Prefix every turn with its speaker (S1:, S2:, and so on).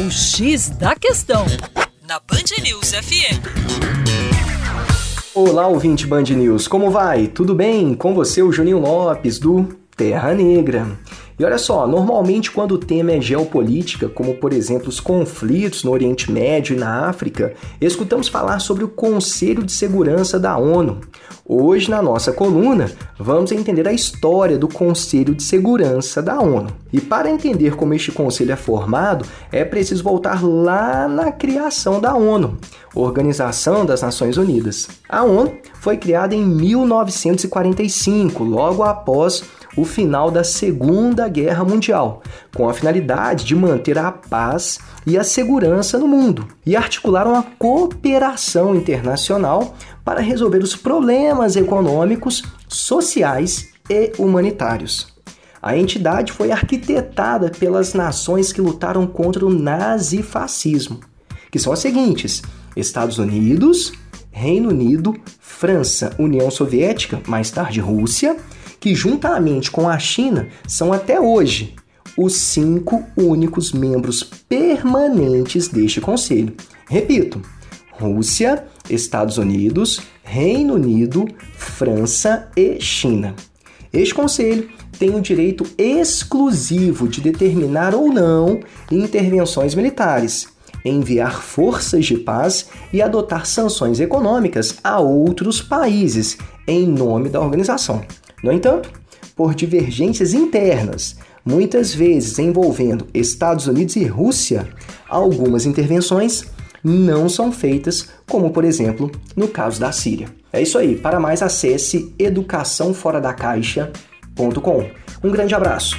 S1: O X da Questão, na Band News FM.
S2: Olá, ouvinte Band News, como vai? Tudo bem? Com você, o Juninho Lopes, do Terra Negra. E olha só, normalmente quando o tema é geopolítica, como por exemplo os conflitos no Oriente Médio e na África, escutamos falar sobre o Conselho de Segurança da ONU. Hoje, na nossa coluna, vamos entender a história do Conselho de Segurança da ONU. E para entender como este conselho é formado, é preciso voltar lá na criação da ONU, Organização das Nações Unidas. A ONU foi criada em 1945, logo após o final da Segunda Guerra Mundial, com a finalidade de manter a paz e a segurança no mundo, e articularam a cooperação internacional para resolver os problemas econômicos, sociais e humanitários. A entidade foi arquitetada pelas nações que lutaram contra o nazifascismo, que são as seguintes: Estados Unidos, Reino Unido, França, União Soviética, mais tarde Rússia, que juntamente com a China são até hoje os cinco únicos membros permanentes deste conselho. Repito: Rússia, Estados Unidos, Reino Unido, França e China. Este conselho tem o direito exclusivo de determinar ou não intervenções militares, enviar forças de paz e adotar sanções econômicas a outros países em nome da organização. No entanto, por divergências internas, muitas vezes envolvendo Estados Unidos e Rússia, algumas intervenções não são feitas, como por exemplo no caso da Síria. É isso aí. Para mais, acesse educaçãoforadacaixa.com. Um grande abraço.